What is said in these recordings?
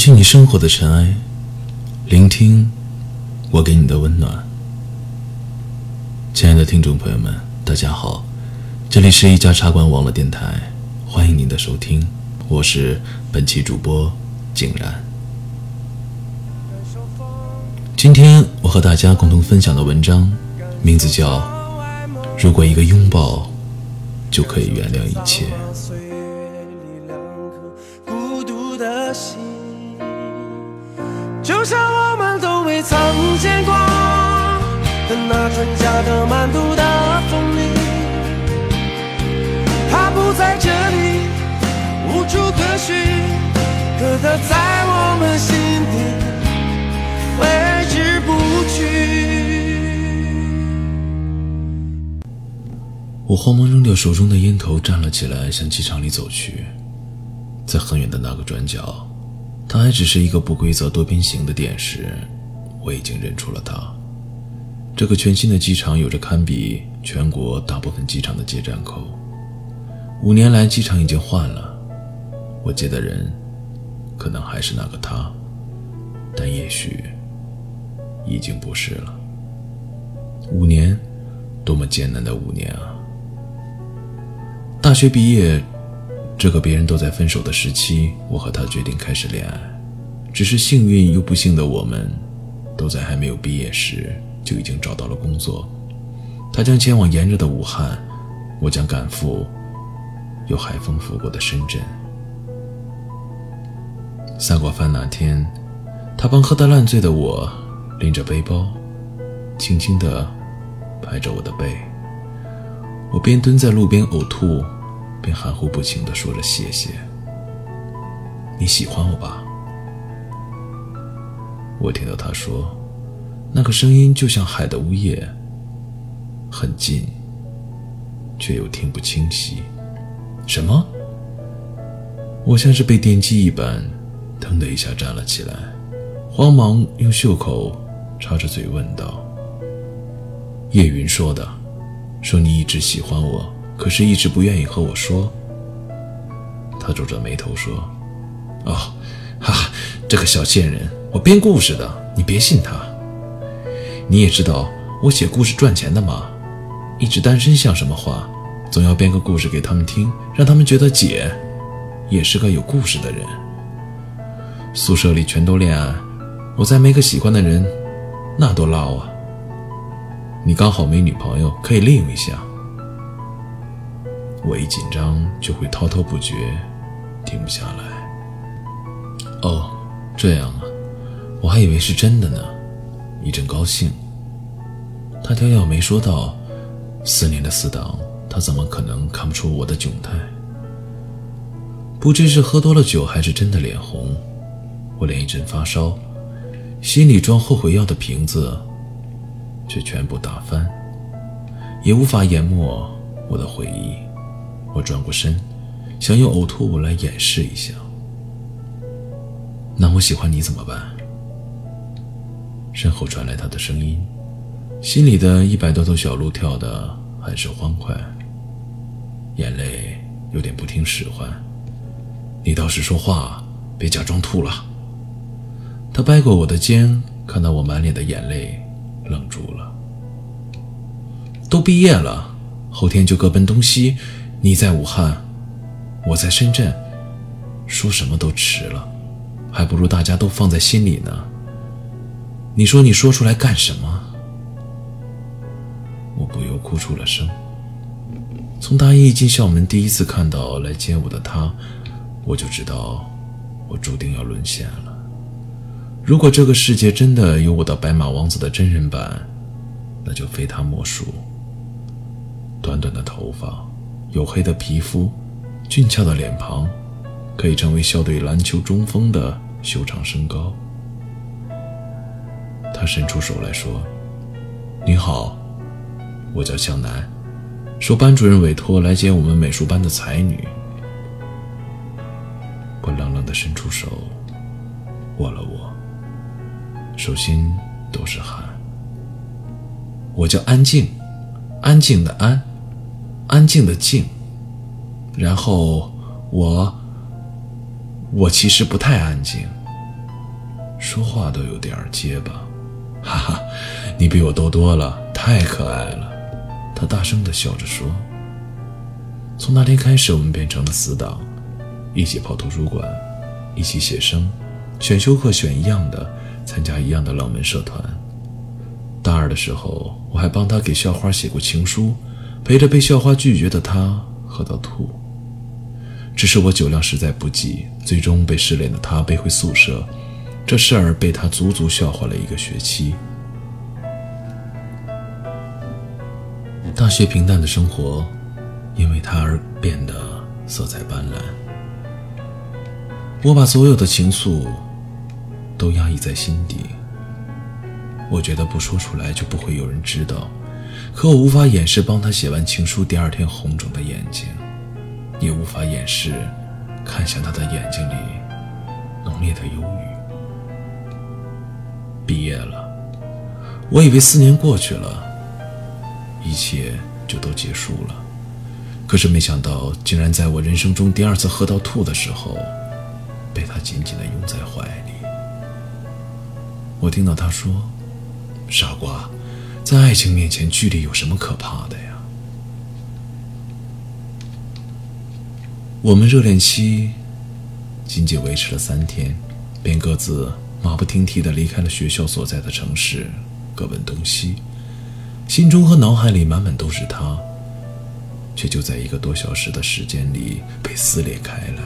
去你生活的尘埃，聆听我给你的温暖。亲爱的听众朋友们，大家好，这里是一家茶馆网络电台，欢迎您的收听，我是本期主播井然。今天我和大家共同分享的文章，名字叫《如果一个拥抱就可以原谅一切》。就像我们都未曾见过的那春夏的满都的风铃，它不在这里，无处可寻，可它在我们心底挥之不去。我慌忙扔掉手中的烟头，站了起来，向机场里走去。在很远的那个转角。它还只是一个不规则多边形的点时，我已经认出了它。这个全新的机场有着堪比全国大部分机场的接站口。五年来，机场已经换了，我接的人可能还是那个他，但也许已经不是了。五年，多么艰难的五年啊！大学毕业。这个别人都在分手的时期，我和他决定开始恋爱。只是幸运又不幸的我们，都在还没有毕业时就已经找到了工作。他将前往炎热的武汉，我将赶赴有海风拂过的深圳。散过饭那天，他帮喝得烂醉的我拎着背包，轻轻地拍着我的背。我边蹲在路边呕吐。便含糊不清地说着谢谢。你喜欢我吧？我听到他说，那个声音就像海的呜咽，很近，却又听不清晰。什么？我像是被电击一般，腾的一下站了起来，慌忙用袖口插着嘴问道：“叶云说的，说你一直喜欢我。”可是，一直不愿意和我说。他皱着眉头说：“哦，哈，这个小贱人，我编故事的，你别信他。你也知道我写故事赚钱的嘛，一直单身像什么话？总要编个故事给他们听，让他们觉得姐也是个有故事的人。宿舍里全都恋爱，我再没个喜欢的人，那多捞啊！你刚好没女朋友，可以利用一下。”我一紧张就会滔滔不绝，停不下来。哦，这样啊，我还以为是真的呢，一阵高兴。他挑咬眉说道：“四年的死党，他怎么可能看不出我的窘态？”不知是喝多了酒，还是真的脸红，我连一阵发烧，心里装后悔药的瓶子却全部打翻，也无法淹没我的回忆。我转过身，想用呕吐物来掩饰一下。那我喜欢你怎么办？身后传来他的声音，心里的一百多头小鹿跳得很是欢快，眼泪有点不听使唤。你倒是说话，别假装吐了。他掰过我的肩，看到我满脸的眼泪，愣住了。都毕业了，后天就各奔东西。你在武汉，我在深圳，说什么都迟了，还不如大家都放在心里呢。你说你说出来干什么？我不由哭出了声。从大一进校门第一次看到来接我的他，我就知道我注定要沦陷了。如果这个世界真的有我的白马王子的真人版，那就非他莫属。短短的头发。黝黑的皮肤，俊俏的脸庞，可以成为校队篮球中锋的修长身高。他伸出手来说：“你好，我叫向南，受班主任委托来接我们美术班的才女。”我冷冷地伸出手，握了握，手心都是汗。我叫安静，安静的安。安静的静，然后我，我其实不太安静，说话都有点结巴。哈哈，你比我多多了，太可爱了。他大声的笑着说。从那天开始，我们变成了死党，一起跑图书馆，一起写生，选修课选一样的，参加一样的冷门社团。大二的时候，我还帮他给校花写过情书，陪着被校花拒绝的他喝到吐。只是我酒量实在不济，最终被失恋的他背回宿舍，这事儿被他足足笑话了一个学期。大学平淡的生活。因为他而变得色彩斑斓。我把所有的情愫都压抑在心底。我觉得不说出来就不会有人知道，可我无法掩饰帮他写完情书第二天红肿的眼睛，也无法掩饰看向他的眼睛里浓烈的忧郁。毕业了，我以为四年过去了，一切就都结束了。可是没想到，竟然在我人生中第二次喝到吐的时候，被他紧紧地拥在怀里。我听到他说：“傻瓜，在爱情面前，距离有什么可怕的呀？”我们热恋期仅仅维持了三天，便各自马不停蹄的离开了学校所在的城市，各奔东西，心中和脑海里满满都是他。却就在一个多小时的时间里被撕裂开来，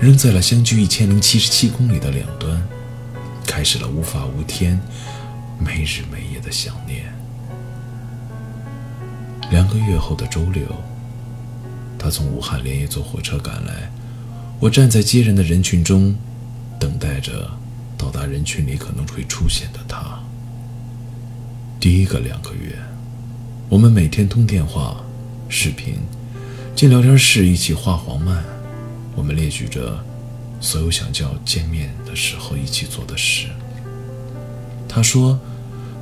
扔在了相距一千零七十七公里的两端，开始了无法无天、没日没夜的想念。两个月后的周六，他从武汉连夜坐火车赶来，我站在接人的人群中，等待着到达人群里可能会出现的他。第一个两个月，我们每天通电话。视频，进聊天室一起画黄漫，我们列举着所有想叫见面的时候一起做的事。他说，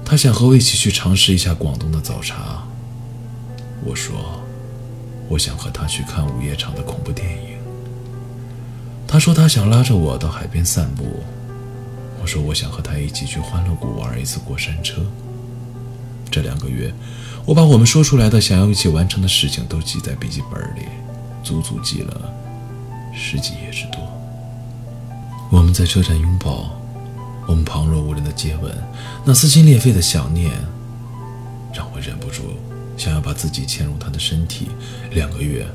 他想和我一起去尝试一下广东的早茶。我说，我想和他去看午夜场的恐怖电影。他说他想拉着我到海边散步。我说我想和他一起去欢乐谷玩一次过山车。这两个月。我把我们说出来的想要一起完成的事情都记在笔记本里，足足记了十几页之多。我们在车站拥抱，我们旁若无人的接吻，那撕心裂肺的想念，让我忍不住想要把自己嵌入他的身体。两个月，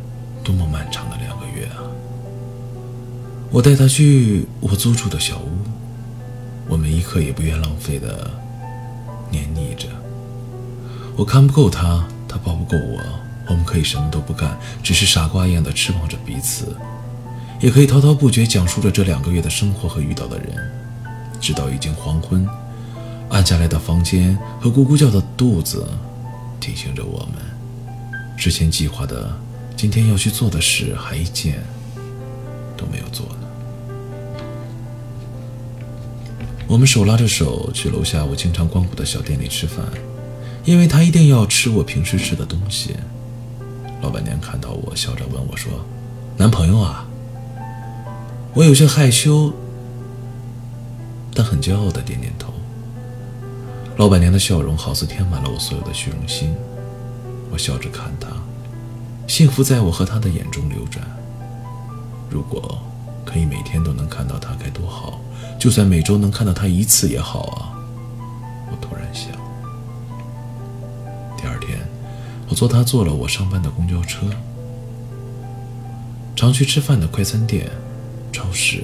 多么漫长的两个月啊！我带他去我租住的小屋，我们一刻也不愿浪费的黏腻着。我看不够他，他抱不够我。我们可以什么都不干，只是傻瓜一样的痴望着彼此，也可以滔滔不绝讲述着这两个月的生活和遇到的人，直到已经黄昏，暗下来的房间和咕咕叫的肚子提醒着我们，之前计划的今天要去做的事还一件都没有做呢。我们手拉着手去楼下我经常光顾的小店里吃饭。因为他一定要吃我平时吃的东西。老板娘看到我，笑着问我说：“男朋友啊？”我有些害羞，但很骄傲的点点头。老板娘的笑容好似填满了我所有的虚荣心。我笑着看她，幸福在我和她的眼中流转。如果可以每天都能看到她，该多好！就算每周能看到她一次也好啊。我突然想。第二天，我坐他坐了我上班的公交车，常去吃饭的快餐店、超市，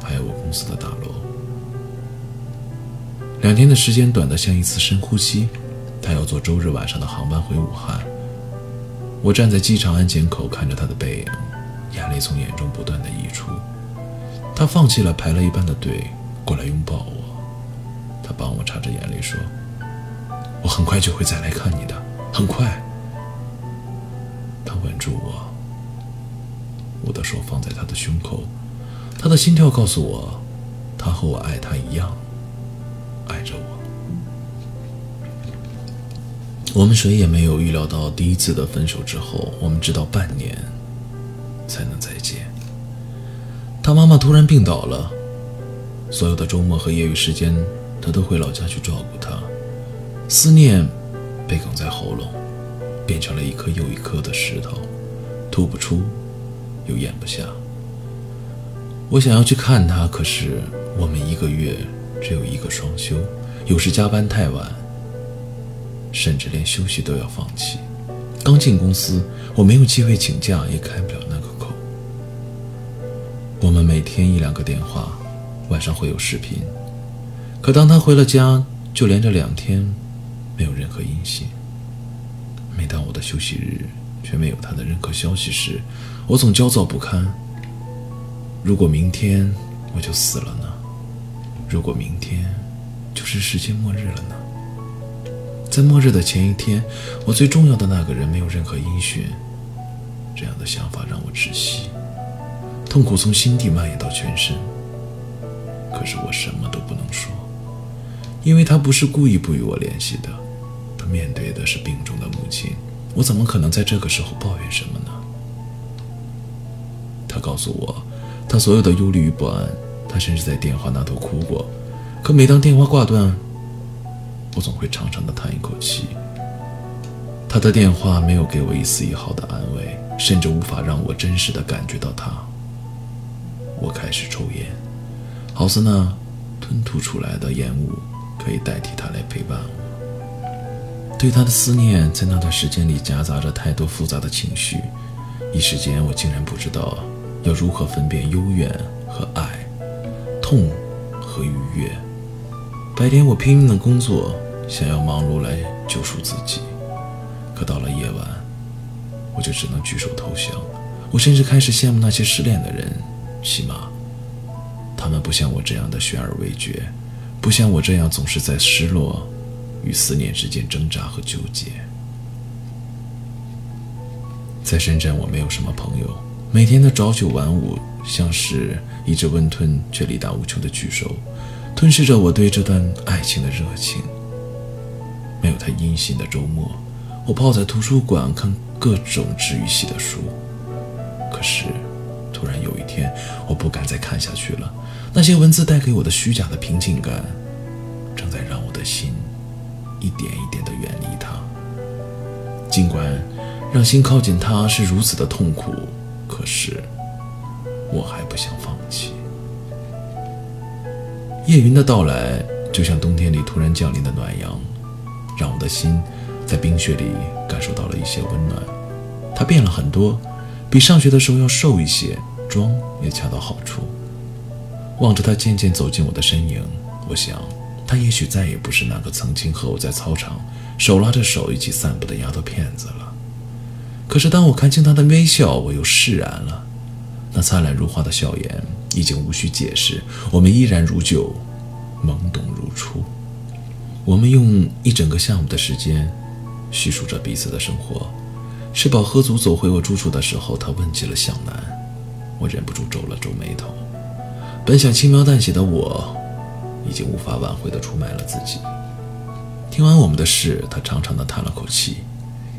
还有我公司的大楼。两天的时间短得像一次深呼吸。他要坐周日晚上的航班回武汉。我站在机场安检口看着他的背影，眼泪从眼中不断的溢出。他放弃了排了一半的队，过来拥抱我。他帮我擦着眼泪说。我很快就会再来看你的，很快。他吻住我，我的手放在他的胸口，他的心跳告诉我，他和我爱他一样，爱着我。我们谁也没有预料到，第一次的分手之后，我们直到半年才能再见。他妈妈突然病倒了，所有的周末和业余时间，他都回老家去照顾她。思念被哽在喉咙，变成了一颗又一颗的石头，吐不出，又咽不下。我想要去看他，可是我们一个月只有一个双休，有时加班太晚，甚至连休息都要放弃。刚进公司，我没有机会请假，也开不了那个口。我们每天一两个电话，晚上会有视频。可当他回了家，就连着两天没有任何音信。每当我的休息日却没有他的任何消息时，我总焦躁不堪。如果明天我就死了呢？如果明天就是世界末日了呢？在末日的前一天，我最重要的那个人没有任何音讯，这样的想法让我窒息，痛苦从心底蔓延到全身。可是我什么都不能说，因为他不是故意不与我联系的，他面对的是病重的母亲，我怎么可能在这个时候抱怨什么呢？他告诉我，他所有的忧虑与不安，他甚至在电话那头哭过，可每当电话挂断。我总会长长的叹一口气。他的电话没有给我一丝一毫的安慰，甚至无法让我真实的感觉到他。我开始抽烟，好似那吞吐出来的烟雾可以代替他来陪伴我。对他的思念在那段时间里夹杂着太多复杂的情绪，一时间我竟然不知道要如何分辨幽怨和爱，痛和愉悦。白天我拼命的工作，想要忙碌来救赎自己，可到了夜晚，我就只能举手投降。我甚至开始羡慕那些失恋的人，起码，他们不像我这样的悬而未决，不像我这样总是在失落与思念之间挣扎和纠结。在深圳，我没有什么朋友，每天的朝九晚五，像是一只温吞却力大无穷的巨兽。吞噬着我对这段爱情的热情。没有他阴信的周末，我泡在图书馆看各种治愈系的书。可是，突然有一天，我不敢再看下去了。那些文字带给我的虚假的平静感，正在让我的心一点一点地远离他。尽管让心靠近他是如此的痛苦，可是我还不想放弃。叶云的到来，就像冬天里突然降临的暖阳，让我的心在冰雪里感受到了一些温暖。他变了很多，比上学的时候要瘦一些，妆也恰到好处。望着他渐渐走近我的身影，我想，他也许再也不是那个曾经和我在操场手拉着手一起散步的丫头片子了。可是当我看清他的微笑，我又释然了。那灿烂如花的笑颜。已经无需解释，我们依然如旧，懵懂如初。我们用一整个下午的时间叙述着彼此的生活。吃饱喝足，走回我住处的时候，他问起了向南。我忍不住皱了皱眉头。本想轻描淡写的我，已经无法挽回的出卖了自己。听完我们的事，他长长的叹了口气：“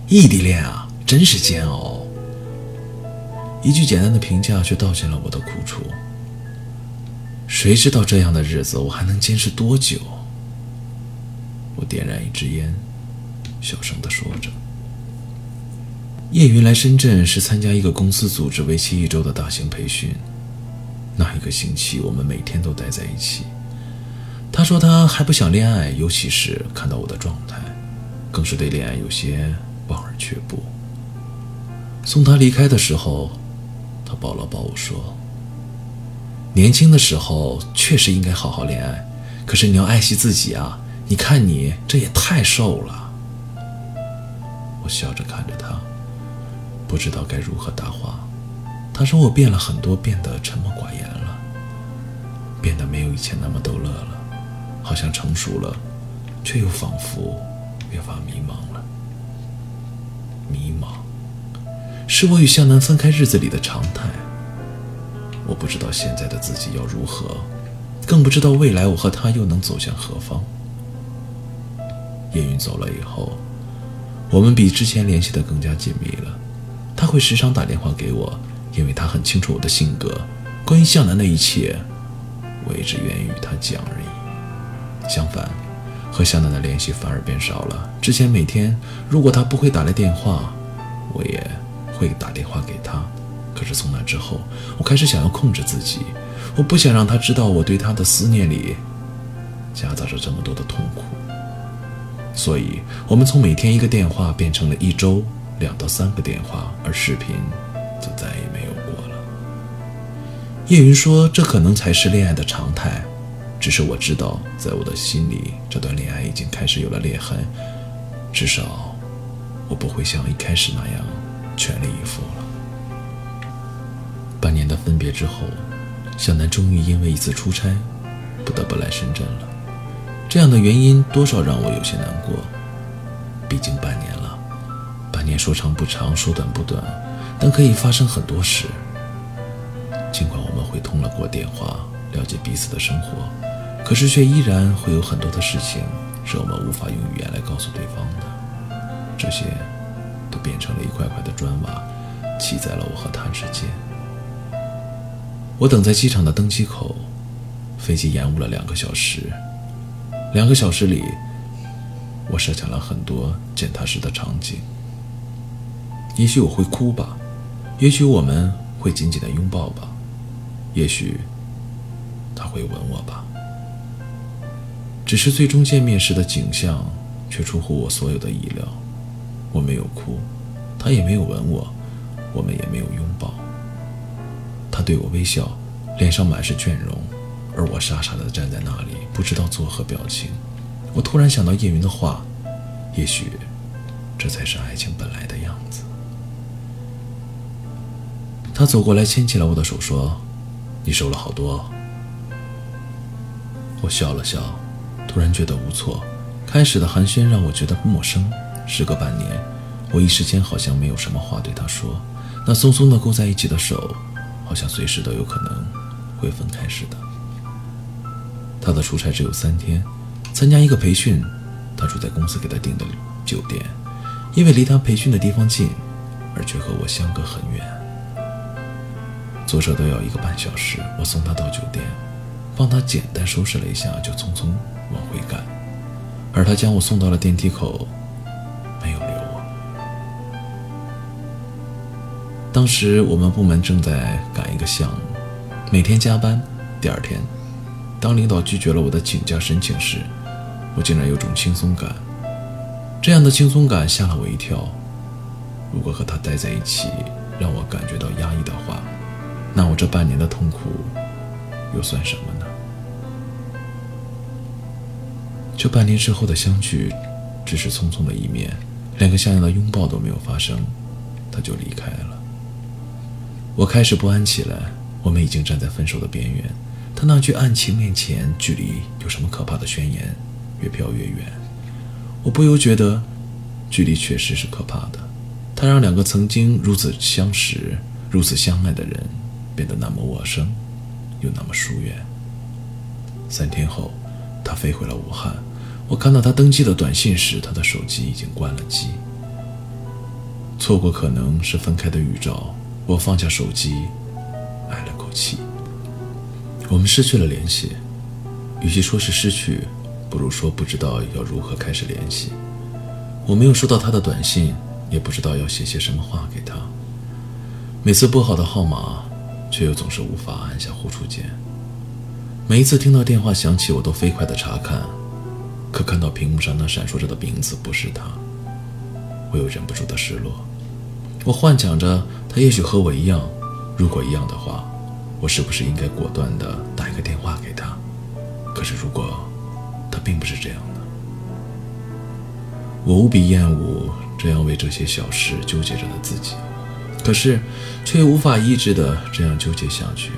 异地恋啊，真是煎熬。”一句简单的评价，却道尽了我的苦楚。谁知道这样的日子我还能坚持多久？我点燃一支烟，小声地说着。叶云来深圳是参加一个公司组织为期一周的大型培训。那一个星期，我们每天都待在一起。他说他还不想恋爱，尤其是看到我的状态，更是对恋爱有些望而却步。送他离开的时候，他抱了抱我说。年轻的时候确实应该好好恋爱，可是你要爱惜自己啊！你看你这也太瘦了。我笑着看着他，不知道该如何答话。他说我变了很多，变得沉默寡言了，变得没有以前那么逗乐了，好像成熟了，却又仿佛越发迷茫了。迷茫，是我与向南分开日子里的常态。我不知道现在的自己要如何，更不知道未来我和他又能走向何方。叶云走了以后，我们比之前联系的更加紧密了。他会时常打电话给我，因为他很清楚我的性格。关于向南的一切，我也只愿意与他讲而已。相反，和向南的联系反而变少了。之前每天，如果他不会打来电话，我也会打电话给他。可是从那之后，我开始想要控制自己，我不想让他知道我对他的思念里夹杂着这么多的痛苦。所以，我们从每天一个电话变成了一周两到三个电话，而视频就再也没有过了。叶云说：“这可能才是恋爱的常态。”只是我知道，在我的心里，这段恋爱已经开始有了裂痕。至少，我不会像一开始那样全力以赴了。半年的分别之后，小南终于因为一次出差，不得不来深圳了。这样的原因多少让我有些难过，毕竟半年了，半年说长不长，说短不短，但可以发生很多事。尽管我们会通了过电话了解彼此的生活，可是却依然会有很多的事情是我们无法用语言来告诉对方的。这些都变成了一块块的砖瓦，砌在了我和他之间。我等在机场的登机口，飞机延误了两个小时。两个小时里，我设想了很多见他时的场景。也许我会哭吧，也许我们会紧紧的拥抱吧，也许他会吻我吧。只是最终见面时的景象却出乎我所有的意料。我没有哭，他也没有吻我，我们也没有拥抱。他对我微笑，脸上满是倦容。而我傻傻地站在那里，不知道作何表情。我突然想到叶云的话，也许这才是爱情本来的样子。他走过来，牵起了我的手，说：“你瘦了好多。”我笑了笑，突然觉得无措。开始的寒暄让我觉得陌生。时隔半年，我一时间好像没有什么话对他说。那松松的勾在一起的手，好像随时都有可能会分开似的。他的出差只有三天，参加一个培训，他住在公司给他订的酒店，因为离他培训的地方近，而却和我相隔很远，坐车都要一个半小时。我送他到酒店，帮他简单收拾了一下，就匆匆往回赶。而他将我送到了电梯口，当时我们部门正在赶一个项目，每天加班，第二天。当领导拒绝了我的请假申请时，我竟然有种轻松感。这样的轻松感吓了我一跳。如果和他待在一起让我感觉到压抑的话，那我这半年的痛苦又算什么呢？这半年之后的相聚，只是匆匆的一面，连个像样的拥抱都没有发生，他就离开了。我开始不安起来。我们已经站在分手的边缘。他那句案情面前，距离有什么可怕的宣言，越飘越远。我不由觉得，距离确实是可怕的。它让两个曾经如此相识、如此相爱的人，变得那么陌生，又那么疏远。三天后，他飞回了武汉。我看到他登记的短信时，他的手机已经关了机。错过可能是分开的预兆。我放下手机，唉了口气。我们失去了联系，与其说是失去，不如说不知道要如何开始联系。我没有收到他的短信，也不知道要写些什么话给他。每次拨好的号码，却又总是无法按下呼出键。每一次听到电话响起，我都飞快地查看，可看到屏幕上那闪烁着的名字不是他，我又忍不住的失落。我幻想着他也许和我一样，如果一样的话。我是不是应该果断地打一个电话给他？可是如果他并不是这样的，我无比厌恶这样为这些小事纠结着的自己，可是却无法抑制的这样纠结下去。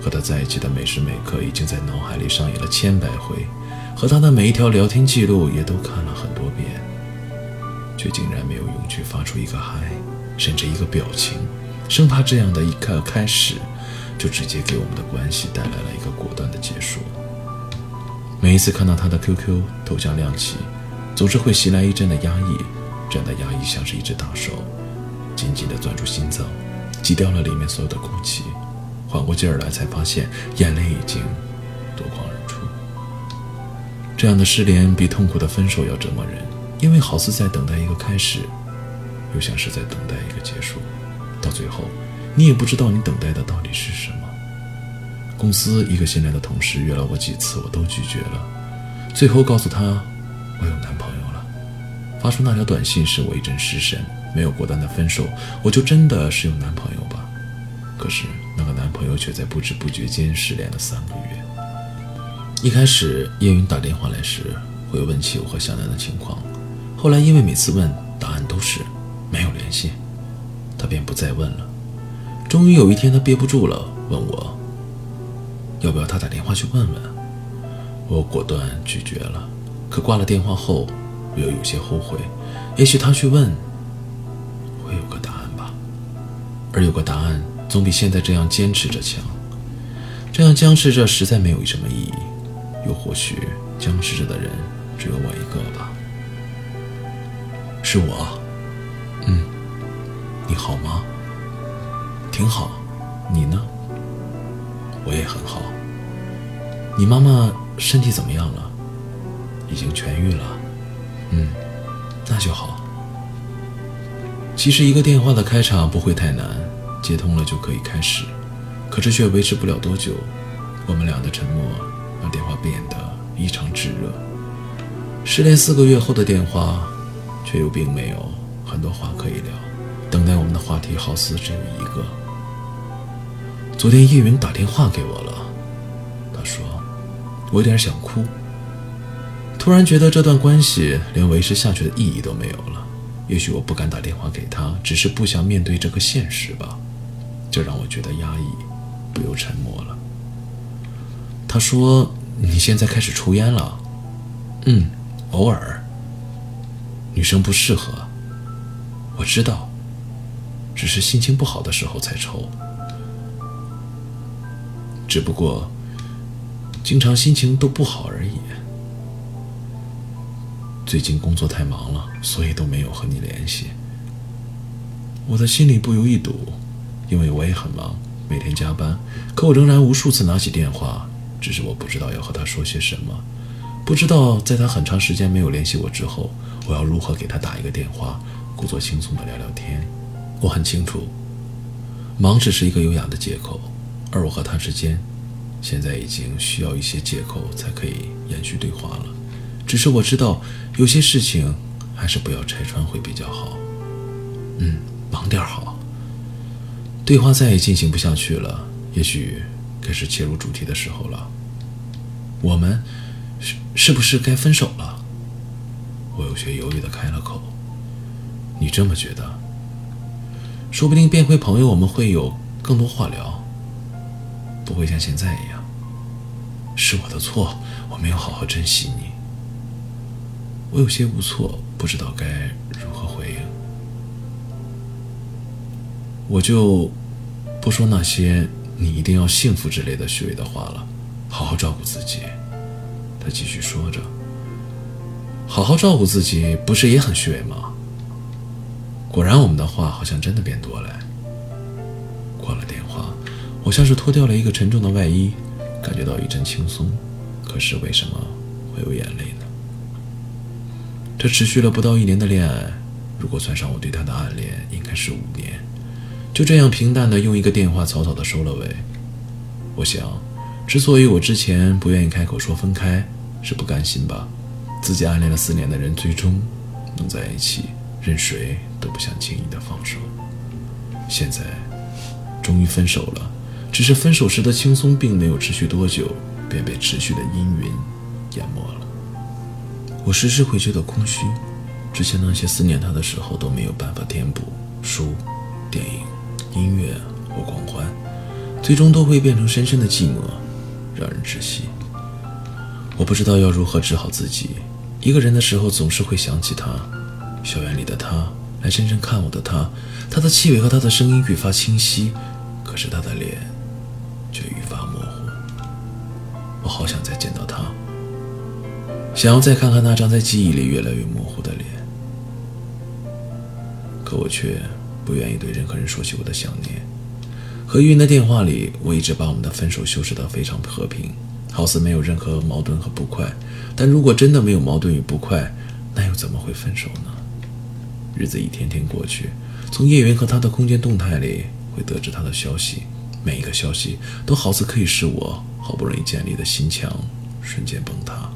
和他在一起的每时每刻已经在脑海里上演了千百回，和他的每一条聊天记录也都看了很多遍，却竟然没有勇气发出一个嗨，甚至一个表情，生怕这样的一个开始。就直接给我们的关系带来了一个果断的结束。每一次看到他的 QQ 头像亮起，总是会袭来一阵的压抑，这样的压抑像是一只大手，紧紧地攥住心脏，挤掉了里面所有的空气。缓过劲儿来，才发现眼泪已经夺眶而出。这样的失联比痛苦的分手要折磨人，因为好似在等待一个开始，又像是在等待一个结束。到最后，你也不知道你等待的到底是什么。公司一个新来的同事约了我几次，我都拒绝了。最后告诉他我有男朋友了。发出那条短信时，我一阵失神，没有果断的分手，我就真的是有男朋友吧？可是那个男朋友却在不知不觉间失联了三个月。一开始叶云打电话来时，会问起我和小南的情况，后来因为每次问，答案都是没有联系，他便不再问了。终于有一天，他憋不住了，问我要不要他打电话去问问。我果断拒绝了。可挂了电话后，我又有些后悔。也许他去问，会有个答案吧。而有个答案，总比现在这样坚持着强。这样僵持着，实在没有什么意义。又或许，僵持着的人只有我一个吧。是我。你好吗？挺好。你呢？我也很好。你妈妈身体怎么样了？已经痊愈了。嗯，那就好。其实一个电话的开场不会太难，接通了就可以开始。可是却维持不了多久。我们俩的沉默让电话变得异常炙热。失联四个月后的电话，却又并没有很多话可以聊。等待我们的话题好似只有一个。昨天叶云打电话给我了，他说我有点想哭。突然觉得这段关系连维持下去的意义都没有了。也许我不敢打电话给他，只是不想面对这个现实吧。这让我觉得压抑，不由沉默了。他说：“你现在开始抽烟了？”“嗯，偶尔。”“女生不适合。”“我知道，只是心情不好的时候才抽。只不过，经常心情都不好而已。”最近工作太忙了，所以都没有和你联系。我的心里不由一堵，因为我也很忙，每天加班。可我仍然无数次拿起电话，只是我不知道要和他说些什么，不知道在他很长时间没有联系我之后，我要如何给他打一个电话，故作轻松的聊聊天。我很清楚，忙只是一个优雅的借口，而我和他之间，现在已经需要一些借口才可以延续对话了。只是我知道，有些事情还是不要拆穿会比较好。嗯，忙点好。对话再也进行不下去了，也许该是切入主题的时候了。我们是是不是该分手了？我有些犹豫的开了口。你这么觉得？说不定变回朋友，我们会有更多话聊，不会像现在一样。是我的错，我没有好好珍惜你。我有些无措，不知道该如何回应。我就不说那些“你一定要幸福”之类的虚伪的话了，好好照顾自己。他继续说着：“好好照顾自己，不是也很虚伪吗？”果然，我们的话好像真的变多了。挂了电话，我像是脱掉了一个沉重的外衣，感觉到一阵轻松。可是为什么会有眼泪呢？这持续了不到一年的恋爱，如果算上我对他的暗恋，应该是五年。就这样平淡的用一个电话草草的收了尾。我想，之所以我之前不愿意开口说分开，是不甘心吧。自己暗恋了四年的人，最终能在一起，任谁都不想轻易的放手。现在，终于分手了，只是分手时的轻松并没有持续多久，便被持续的阴云淹没了。我时时会觉得空虚，之前那些思念他的时候都没有办法填补。书、电影、音乐或狂欢，最终都会变成深深的寂寞，让人窒息。我不知道要如何治好自己。一个人的时候，总是会想起他，校园里的他，来深圳看我的他，他的气味和他的声音愈发清晰，可是他的脸却愈发模糊。我好想再见到他。想要再看看那张在记忆里越来越模糊的脸，可我却不愿意对任何人说起我的想念。和玉云的电话里，我一直把我们的分手修饰得非常和平，好似没有任何矛盾和不快。但如果真的没有矛盾与不快，那又怎么会分手呢？日子一天天过去，从叶云和他的空间动态里会得知他的消息，每一个消息都好似可以使我好不容易建立的心墙瞬间崩塌。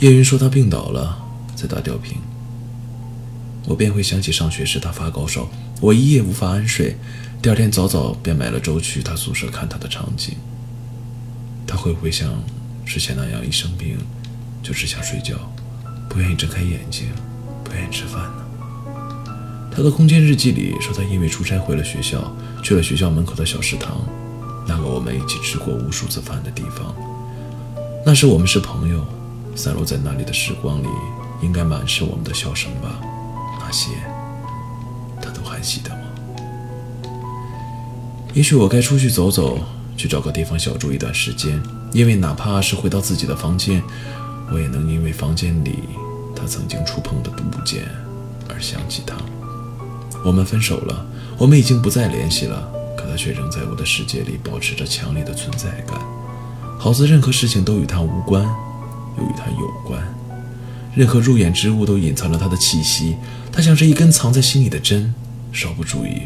叶云说他病倒了，在打吊瓶。我便会想起上学时他发高烧，我一夜无法安睡，第二天早早便买了粥去他宿舍看他的场景。他会不会像之前那样一生病就只想睡觉，不愿意睁开眼睛，不愿意吃饭呢？他的空间日记里说他因为出差回了学校，去了学校门口的小食堂，那个我们一起吃过无数次饭的地方。那时我们是朋友，散落在那里的时光里，应该满是我们的笑声吧。那些，他都还记得吗？也许我该出去走走，去找个地方小住一段时间，因为哪怕是回到自己的房间，我也能因为房间里他曾经触碰的物件而想起他。我们分手了，我们已经不再联系了，可他却仍在我的世界里保持着强烈的存在感，好似任何事情都与他无关，又与他有关。任何入眼之物都隐藏了他的气息，他像是一根藏在心里的针，稍不注意，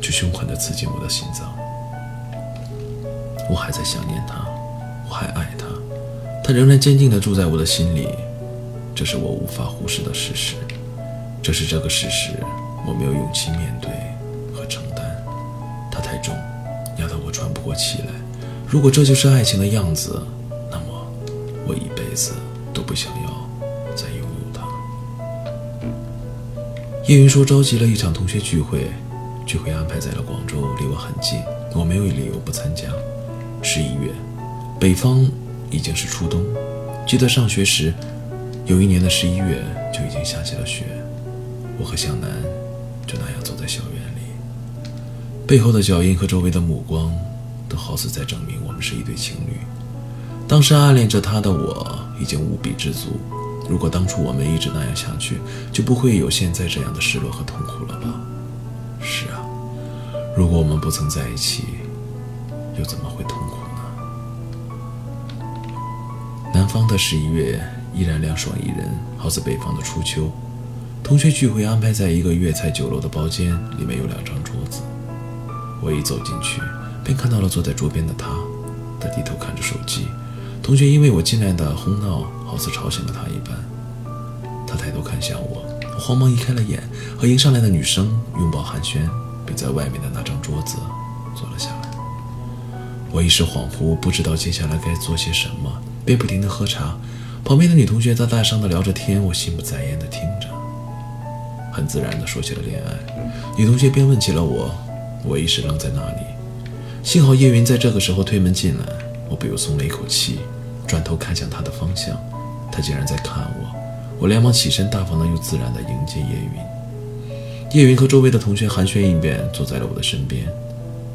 就凶狠地刺进我的心脏。我还在想念他，我还爱他，他仍然坚定地住在我的心里，这是我无法忽视的事实。这是这个事实，我没有勇气面对和承担。它太重，压得我喘不过气来。如果这就是爱情的样子，那么我一辈子都不想要。再拥有它。叶云说召集了一场同学聚会，聚会安排在了广州，离我很近，我没有理由不参加。十一月，北方已经是初冬。记得上学时，有一年的十一月就已经下起了雪。我和向南就那样走在校园里，背后的脚印和周围的目光，都好似在证明我们是一对情侣。当时暗恋着他的我，已经无比知足。如果当初我们一直那样下去，就不会有现在这样的失落和痛苦了吧？是啊，如果我们不曾在一起，又怎么会痛苦呢？南方的十一月依然凉爽宜人，好似北方的初秋。同学聚会安排在一个粤菜酒楼的包间，里面有两张桌子。我一走进去，便看到了坐在桌边的他，他低头看着手机。同学因为我进来的哄闹，好似吵醒了他一般。他抬头看向我，我慌忙移开了眼，和迎上来的女生拥抱寒暄，并在外面的那张桌子坐了下来。我一时恍惚，不知道接下来该做些什么，便不停地喝茶。旁边的女同学在大声的聊着天，我心不在焉的听着，很自然的说起了恋爱。女同学便问起了我，我一时愣在那里。幸好叶云在这个时候推门进来。我不由松了一口气，转头看向他的方向，他竟然在看我。我连忙起身，大方的又自然的迎接叶云。叶云和周围的同学寒暄一遍，坐在了我的身边，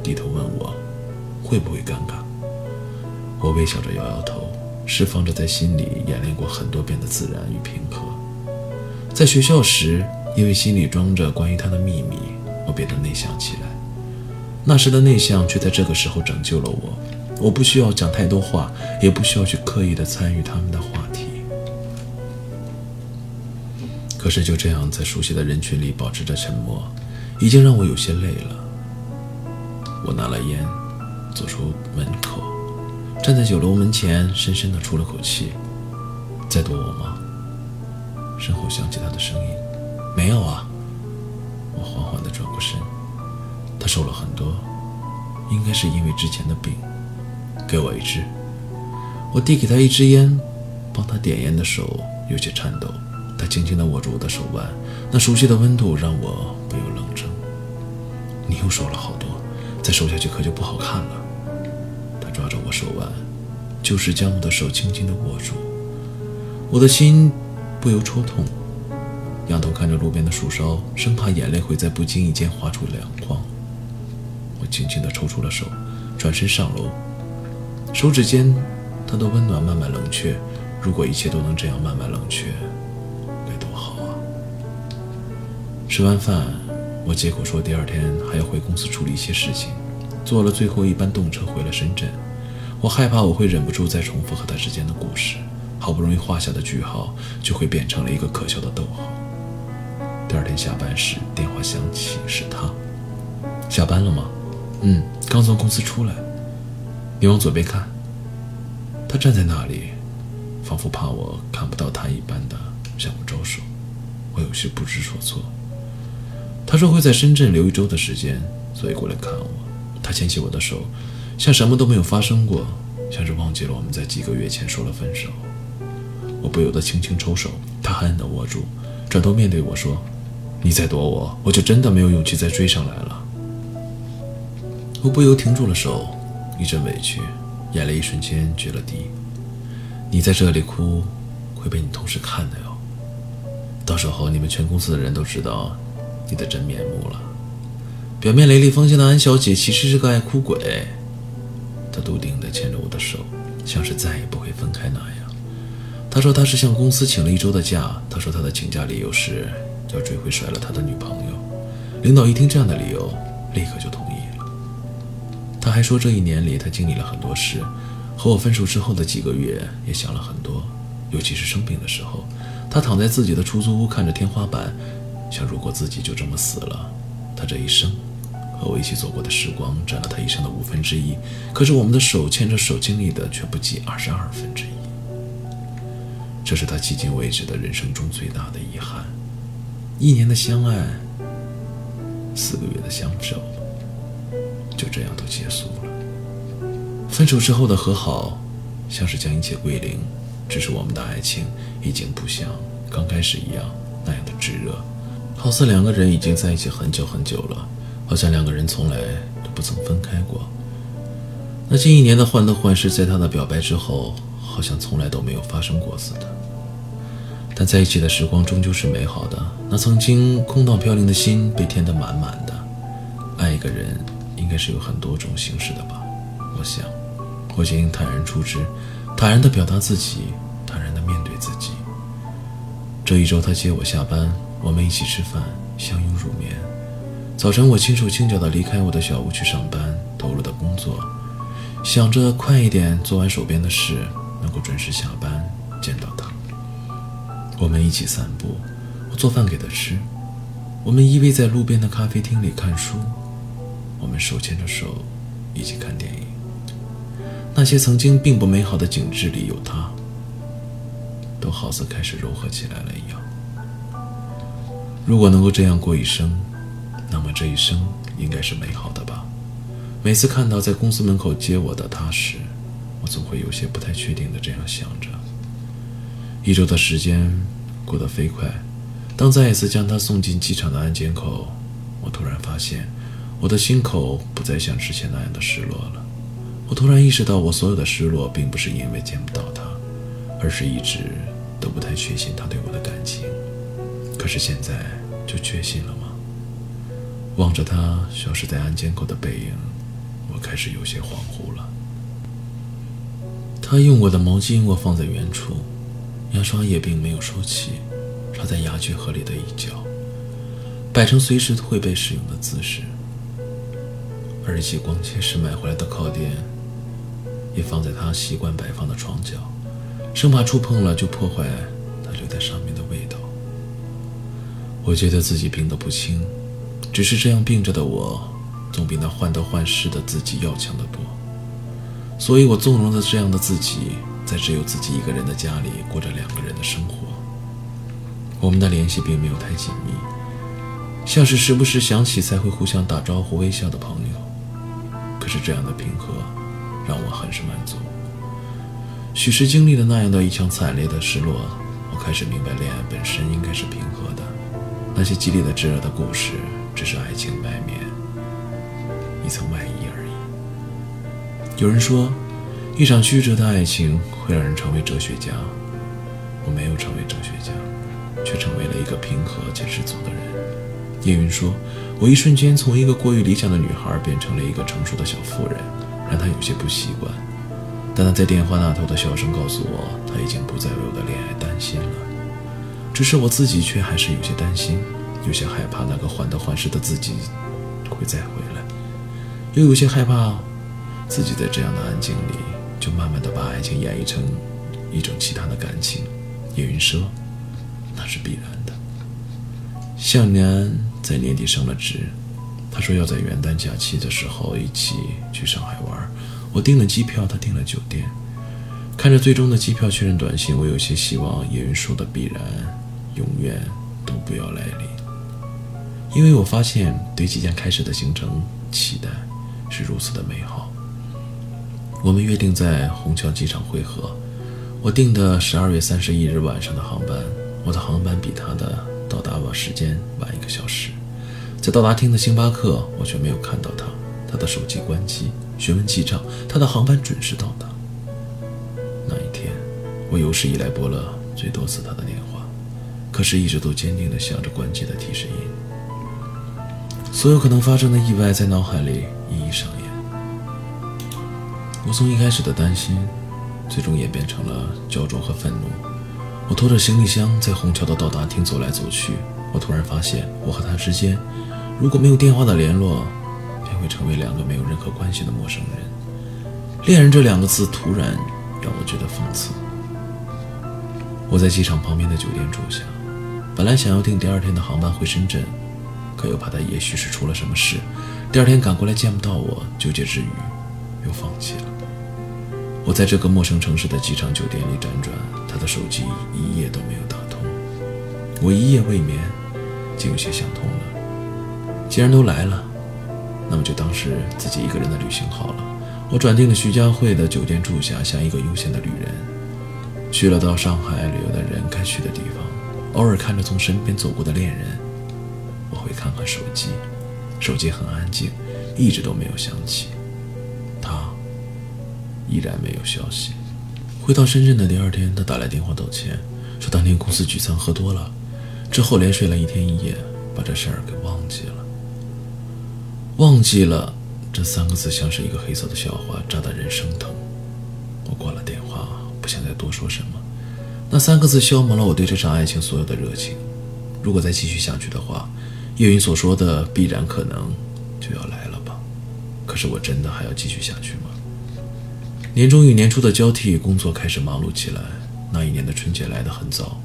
低头问我会不会尴尬。我微笑着摇摇头，释放着在心里演练过很多遍的自然与平和。在学校时，因为心里装着关于他的秘密，我变得内向起来。那时的内向，却在这个时候拯救了我。我不需要讲太多话，也不需要去刻意的参与他们的话题。可是就这样在熟悉的人群里保持着沉默，已经让我有些累了。我拿了烟，走出门口，站在酒楼门前，深深的出了口气。在躲我吗？身后响起他的声音：“没有啊。”我缓缓的转过身，他瘦了很多，应该是因为之前的病。给我一支，我递给他一支烟，帮他点烟的手有些颤抖。他轻轻地握住我的手腕，那熟悉的温度让我不由冷怔。你又瘦了好多，再瘦下去可就不好看了。抓着我手腕，就是将我的手轻轻地握住，我的心不由戳痛，仰头看着路边的树梢，生怕眼泪会在不经意间划出两光。我轻轻地抽出了手，转身上楼。手指间，他的温暖慢慢冷却。如果一切都能这样慢慢冷却，该多好啊！吃完饭，我借口说第二天还要回公司处理一些事情，坐了最后一班动车回了深圳。我害怕我会忍不住再重复和他之间的故事，好不容易画下的句号就会变成了一个可笑的逗号。第二天下班时，电话响起，是他。下班了吗？嗯，刚从公司出来。你往左边看。他站在那里，仿佛怕我看不到他一般的向我招手。我有些不知所措。他说会在深圳留一周的时间，所以过来看我。他牵起我的手，像什么都没有发生过，像是忘记了我们在几个月前说了分手。我不由得轻轻抽手，他狠狠地握住，转头面对我说：“你再躲我，我就真的没有勇气再追上来了。”我不由停住了手，一阵委屈，眼泪一瞬间决了堤。你在这里哭，会被你同事看的哟。到时候你们全公司的人都知道你的真面目了。表面雷厉风行的安小姐其实是个爱哭鬼。他笃定地牵着我的手，像是再也不会分开那样。他说他是向公司请了一周的假。他说他的请假理由是要追回甩了他的女朋友。领导一听这样的理由，立刻就同意了。他还说这一年里他经历了很多事，和我分手之后的几个月也想了很多，尤其是生病的时候。他躺在自己的出租屋，看着天花板，想：如果自己就这么死了，他这一生和我一起走过的时光占了他一生的五分之一，可是我们的手牵着手经历的却不及二十二分之一。这是他迄今为止的人生中最大的遗憾。一年的相爱，四个月的相守，就这样都结束了。分手之后的和好，像是将一切归零。只是我们的爱情已经不像刚开始一样那样的炙热，好似两个人已经在一起很久很久了，好像两个人从来都不曾分开过。那近一年的患得患失，在他的表白之后，好像从来都没有发生过似的。但在一起的时光终究是美好的，那曾经空荡飘零的心被填得满满的。爱一个人，应该是有很多种形式的吧？我想，我已经坦然处之。坦然地表达自己，坦然地面对自己。这一周，他接我下班，我们一起吃饭，相拥入眠。早晨，我轻手轻脚地离开我的小屋去上班，投入的工作，想着快一点做完手边的事，能够准时下班见到他。我们一起散步，我做饭给他吃，我们依偎在路边的咖啡厅里看书，我们手牵着手一起看电影。那些曾经并不美好的景致里有他，都好似开始柔和起来了一样。如果能够这样过一生，那么这一生应该是美好的吧？每次看到在公司门口接我的他时，我总会有些不太确定的这样想着。一周的时间过得飞快，当再一次将他送进机场的安检口，我突然发现，我的心口不再像之前那样的失落了。我突然意识到，我所有的失落，并不是因为见不到他，而是一直都不太确信他对我的感情。可是现在就确信了吗？望着他消失在安检口的背影，我开始有些恍惚了。他用过的毛巾我放在原处，牙刷也并没有收起，插在牙具盒里的一角，摆成随时会被使用的姿势。耳机光切时买回来的靠垫。也放在他习惯摆放的床角，生怕触碰了就破坏他留在上面的味道。我觉得自己病得不轻，只是这样病着的我，总比那患得患失的自己要强得多。所以我纵容着这样的自己，在只有自己一个人的家里过着两个人的生活。我们的联系并没有太紧密，像是时不时想起才会互相打招呼、微笑的朋友。可是这样的平和。让我很是满足。许是经历了那样的一场惨烈的失落，我开始明白，恋爱本身应该是平和的。那些激烈的、炙热的故事，只是爱情外面一层外衣而已。有人说，一场曲折的爱情会让人成为哲学家。我没有成为哲学家，却成为了一个平和且知足的人。叶云说，我一瞬间从一个过于理想的女孩变成了一个成熟的小妇人。让他有些不习惯，但他在电话那头的笑声告诉我，他已经不再为我的恋爱担心了。只是我自己却还是有些担心，有些害怕那个患得患失的自己会再回来，又有些害怕自己在这样的安静里就慢慢的把爱情演绎成一种其他的感情。叶云说，那是必然的。向南在年底升了职，他说要在元旦假期的时候一起去上海玩。我订了机票，他订了酒店。看着最终的机票确认短信，我有些希望叶云说的必然永远都不要来临，因为我发现对即将开始的行程期待是如此的美好。我们约定在虹桥机场汇合，我订的十二月三十一日晚上的航班，我的航班比他的到达晚时间晚一个小时。在到达厅的星巴克，我却没有看到他，他的手机关机。询问机长，他的航班准时到达。那一天，我有史以来拨了最多次他的电话，可是一直都坚定地响着关机的提示音。所有可能发生的意外在脑海里一一上演。我从一开始的担心，最终演变成了焦灼和愤怒。我拖着行李箱在虹桥的到达厅走来走去，我突然发现，我和他之间如果没有电话的联络，便会成为两个没有任何关系的陌生人。恋人这两个字突然让我觉得讽刺。我在机场旁边的酒店住下，本来想要订第二天的航班回深圳，可又怕他也许是出了什么事，第二天赶过来见不到我，纠结之余又放弃了。我在这个陌生城市的机场酒店里辗转，他的手机一夜都没有打通。我一夜未眠，竟有些想通了。既然都来了。那么就当是自己一个人的旅行好了。我转订了徐家汇的酒店住下，像一个悠闲的旅人，去了到上海旅游的人该去的地方。偶尔看着从身边走过的恋人，我会看看手机，手机很安静，一直都没有响起。他依然没有消息。回到深圳的第二天，他打来电话道歉，说当天公司聚餐喝多了，之后连睡了一天一夜，把这事儿给忘记了。忘记了这三个字，像是一个黑色的笑话，扎得人生疼。我挂了电话，不想再多说什么。那三个字消磨了我对这场爱情所有的热情。如果再继续下去的话，叶云所说的必然可能就要来了吧？可是我真的还要继续下去吗？年终与年初的交替，工作开始忙碌起来。那一年的春节来得很早，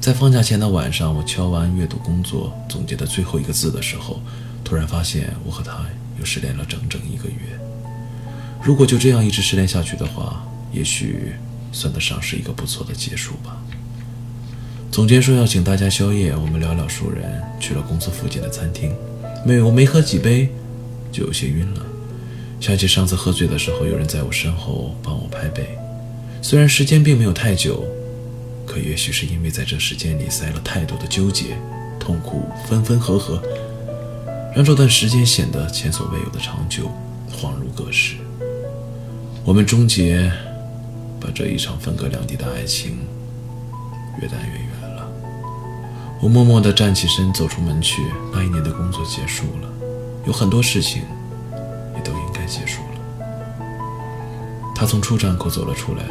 在放假前的晚上，我敲完阅读工作总结的最后一个字的时候。突然发现，我和他又失联了整整一个月。如果就这样一直失联下去的话，也许算得上是一个不错的结束吧。总监说要请大家宵夜，我们寥寥数人去了公司附近的餐厅。没有，我没喝几杯，就有些晕了。想起上次喝醉的时候，有人在我身后帮我拍背。虽然时间并没有太久，可也许是因为在这时间里塞了太多的纠结、痛苦、分分合合。让这段时间显得前所未有的长久，恍如隔世。我们终结，把这一场分隔两地的爱情越淡越远。我默默地站起身，走出门去。那一年的工作结束了，有很多事情也都应该结束了。他从出站口走了出来，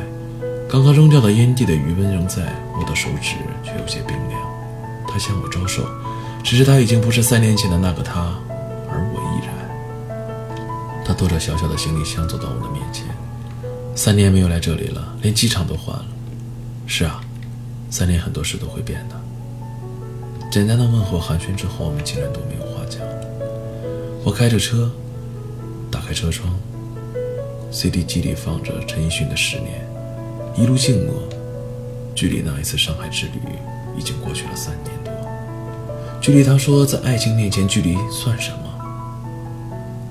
刚刚扔掉的烟蒂的余温仍在，我的手指却有些冰凉。他向我招手。只是他已经不是三年前的那个他，而我依然。他拖着小小的行李箱走到我的面前。三年没有来这里了，连机场都换了。是啊，三年很多事都会变的。简单的问候寒暄之后，我们竟然都没有话讲。我开着车，打开车窗，CD 机里放着陈奕迅的《十年》，一路静默。距离那一次上海之旅已经过去了三年多。距离他说，在爱情面前，距离算什么？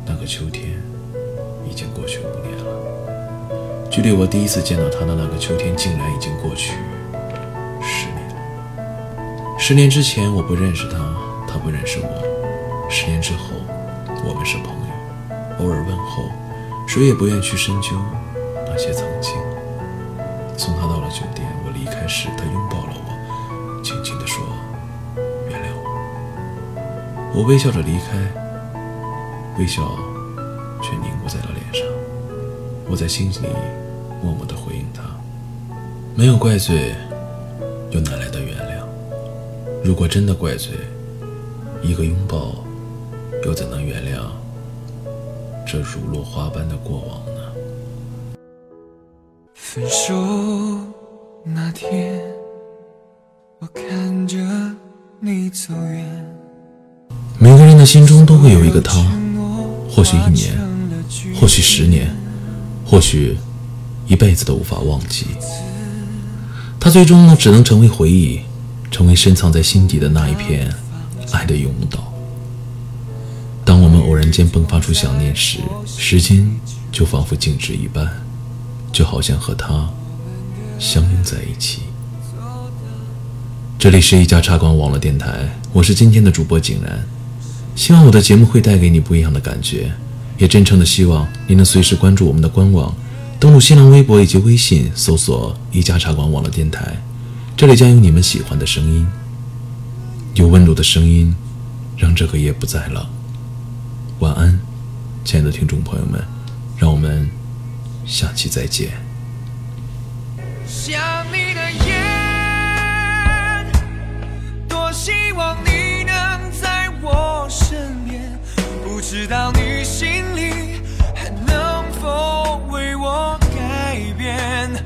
那个秋天已经过去五年了。距离我第一次见到他的那个秋天，竟然已经过去。十年之前，我不认识他，他不认识我。十年之后，我们是朋友，偶尔问候，谁也不愿去深究那些曾经。送他到了酒店，我离开时，他拥抱了我，轻轻地说。原谅我我微笑着离开，微笑却凝固在了脸上。我在心里默默地回应他：没有怪罪，又哪来？如果真的怪罪，一个拥抱，又怎能原谅这如落花般的过往呢？分手那天，我看着你走远。每个人的心中都会有一个他，或许一年，或许十年，或许一辈子都无法忘记。他最终呢，只能成为回忆，成为深藏在心底的那一片爱的永岛。当我们偶然间迸发出想念时，时间就仿佛静止一般。就好像和他相拥在一起。这里是一家茶馆网络电台，我是今天的主播景然。希望我的节目会带给你不一样的感觉，也真诚的希望你能随时关注我们的官网，登录新浪微博以及微信，搜索“一家茶馆网络电台”，这里将有你们喜欢的声音，有温柔的声音，让这个夜不再冷。晚安，亲爱的听众朋友们，让我们下期再见。想你的夜，多希望你能在我身边，不知道你心里还能否为我改变。